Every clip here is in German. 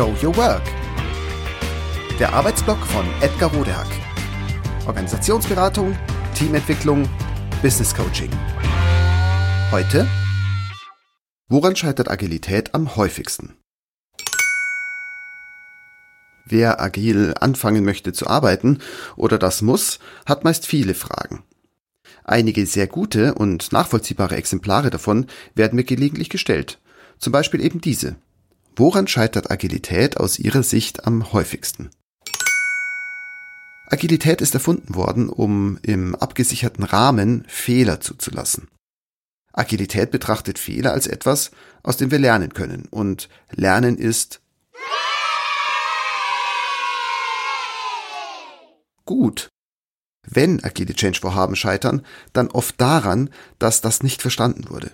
Show Your Work. Der Arbeitsblock von Edgar Rodehack. Organisationsberatung, Teamentwicklung, Business Coaching. Heute Woran scheitert Agilität am häufigsten? Wer agil anfangen möchte zu arbeiten oder das muss, hat meist viele Fragen. Einige sehr gute und nachvollziehbare Exemplare davon werden mir gelegentlich gestellt. Zum Beispiel eben diese. Woran scheitert Agilität aus Ihrer Sicht am häufigsten? Agilität ist erfunden worden, um im abgesicherten Rahmen Fehler zuzulassen. Agilität betrachtet Fehler als etwas, aus dem wir lernen können. Und Lernen ist gut. Wenn agile Change-Vorhaben scheitern, dann oft daran, dass das nicht verstanden wurde.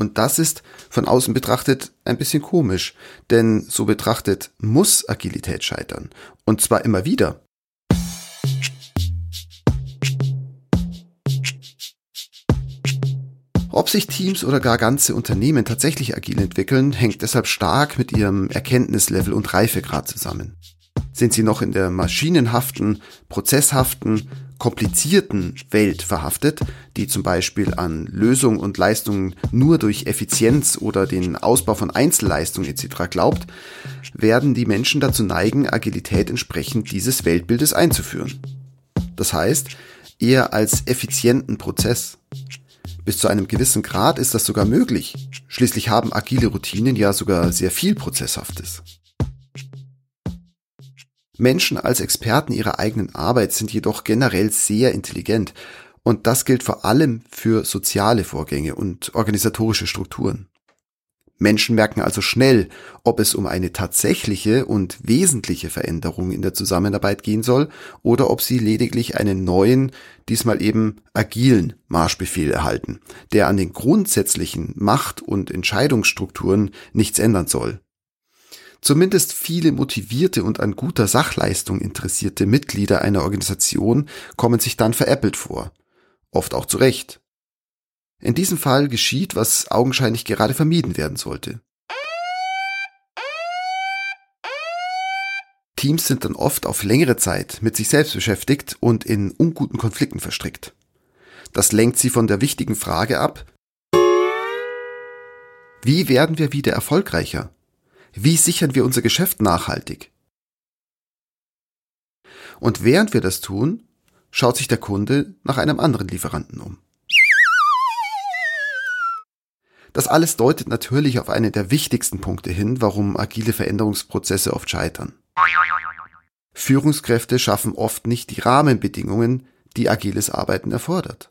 Und das ist von außen betrachtet ein bisschen komisch, denn so betrachtet muss Agilität scheitern. Und zwar immer wieder. Ob sich Teams oder gar ganze Unternehmen tatsächlich agil entwickeln, hängt deshalb stark mit ihrem Erkenntnislevel und Reifegrad zusammen. Sind sie noch in der maschinenhaften, prozesshaften, komplizierten Welt verhaftet, die zum Beispiel an Lösung und Leistung nur durch Effizienz oder den Ausbau von Einzelleistungen etc. glaubt, werden die Menschen dazu neigen, Agilität entsprechend dieses Weltbildes einzuführen. Das heißt, eher als effizienten Prozess. Bis zu einem gewissen Grad ist das sogar möglich. Schließlich haben agile Routinen ja sogar sehr viel Prozesshaftes. Menschen als Experten ihrer eigenen Arbeit sind jedoch generell sehr intelligent und das gilt vor allem für soziale Vorgänge und organisatorische Strukturen. Menschen merken also schnell, ob es um eine tatsächliche und wesentliche Veränderung in der Zusammenarbeit gehen soll oder ob sie lediglich einen neuen, diesmal eben agilen Marschbefehl erhalten, der an den grundsätzlichen Macht- und Entscheidungsstrukturen nichts ändern soll. Zumindest viele motivierte und an guter Sachleistung interessierte Mitglieder einer Organisation kommen sich dann veräppelt vor. Oft auch zu Recht. In diesem Fall geschieht, was augenscheinlich gerade vermieden werden sollte. Teams sind dann oft auf längere Zeit mit sich selbst beschäftigt und in unguten Konflikten verstrickt. Das lenkt sie von der wichtigen Frage ab, wie werden wir wieder erfolgreicher? Wie sichern wir unser Geschäft nachhaltig? Und während wir das tun, schaut sich der Kunde nach einem anderen Lieferanten um. Das alles deutet natürlich auf einen der wichtigsten Punkte hin, warum agile Veränderungsprozesse oft scheitern. Führungskräfte schaffen oft nicht die Rahmenbedingungen, die agiles Arbeiten erfordert.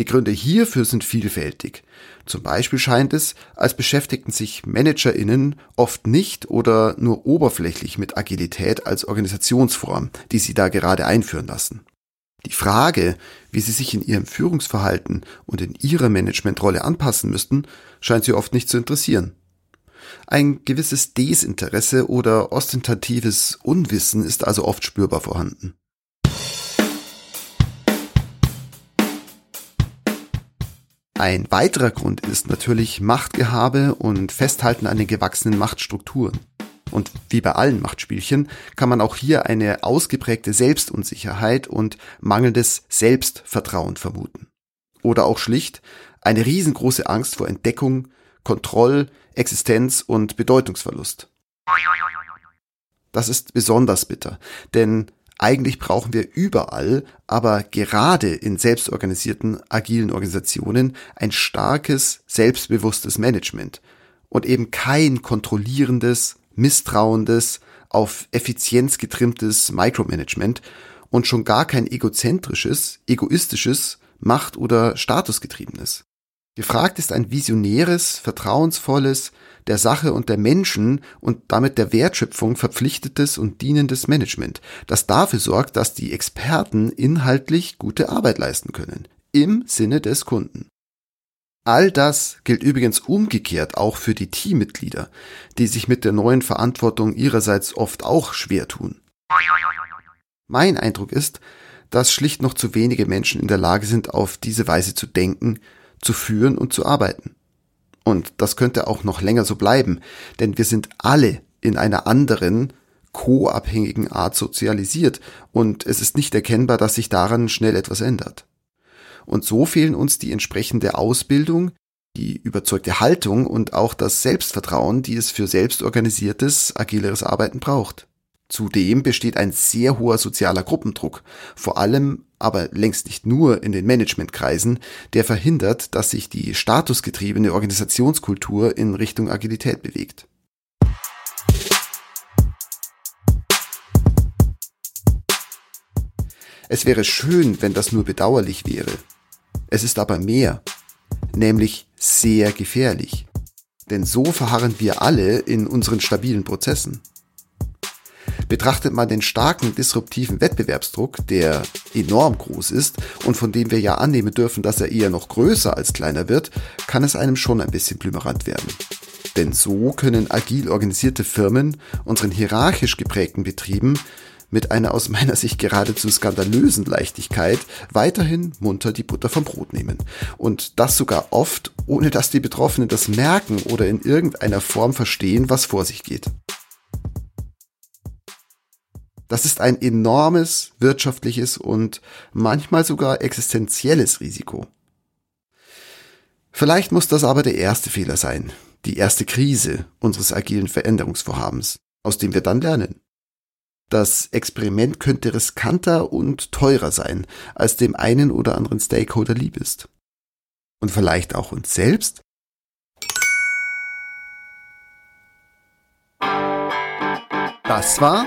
Die Gründe hierfür sind vielfältig. Zum Beispiel scheint es, als beschäftigten sich ManagerInnen oft nicht oder nur oberflächlich mit Agilität als Organisationsform, die sie da gerade einführen lassen. Die Frage, wie sie sich in ihrem Führungsverhalten und in ihrer Managementrolle anpassen müssten, scheint sie oft nicht zu interessieren. Ein gewisses Desinteresse oder ostentatives Unwissen ist also oft spürbar vorhanden. Ein weiterer Grund ist natürlich Machtgehabe und Festhalten an den gewachsenen Machtstrukturen. Und wie bei allen Machtspielchen kann man auch hier eine ausgeprägte Selbstunsicherheit und mangelndes Selbstvertrauen vermuten. Oder auch schlicht eine riesengroße Angst vor Entdeckung, Kontroll, Existenz und Bedeutungsverlust. Das ist besonders bitter, denn eigentlich brauchen wir überall, aber gerade in selbstorganisierten, agilen Organisationen ein starkes, selbstbewusstes Management und eben kein kontrollierendes, misstrauendes, auf Effizienz getrimmtes Micromanagement und schon gar kein egozentrisches, egoistisches, macht- oder statusgetriebenes. Gefragt ist ein visionäres, vertrauensvolles, der Sache und der Menschen und damit der Wertschöpfung verpflichtetes und dienendes Management, das dafür sorgt, dass die Experten inhaltlich gute Arbeit leisten können, im Sinne des Kunden. All das gilt übrigens umgekehrt auch für die Teammitglieder, die sich mit der neuen Verantwortung ihrerseits oft auch schwer tun. Mein Eindruck ist, dass schlicht noch zu wenige Menschen in der Lage sind, auf diese Weise zu denken, zu führen und zu arbeiten. Und das könnte auch noch länger so bleiben, denn wir sind alle in einer anderen, co-abhängigen Art sozialisiert und es ist nicht erkennbar, dass sich daran schnell etwas ändert. Und so fehlen uns die entsprechende Ausbildung, die überzeugte Haltung und auch das Selbstvertrauen, die es für selbstorganisiertes, agileres Arbeiten braucht. Zudem besteht ein sehr hoher sozialer Gruppendruck, vor allem aber längst nicht nur in den Managementkreisen, der verhindert, dass sich die statusgetriebene Organisationskultur in Richtung Agilität bewegt. Es wäre schön, wenn das nur bedauerlich wäre. Es ist aber mehr, nämlich sehr gefährlich. Denn so verharren wir alle in unseren stabilen Prozessen. Betrachtet man den starken disruptiven Wettbewerbsdruck, der enorm groß ist und von dem wir ja annehmen dürfen, dass er eher noch größer als kleiner wird, kann es einem schon ein bisschen blümerant werden. Denn so können agil organisierte Firmen unseren hierarchisch geprägten Betrieben mit einer aus meiner Sicht geradezu skandalösen Leichtigkeit weiterhin munter die Butter vom Brot nehmen. Und das sogar oft, ohne dass die Betroffenen das merken oder in irgendeiner Form verstehen, was vor sich geht. Das ist ein enormes wirtschaftliches und manchmal sogar existenzielles Risiko. Vielleicht muss das aber der erste Fehler sein, die erste Krise unseres agilen Veränderungsvorhabens, aus dem wir dann lernen. Das Experiment könnte riskanter und teurer sein, als dem einen oder anderen Stakeholder lieb ist. Und vielleicht auch uns selbst? Das war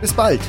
Bis bald!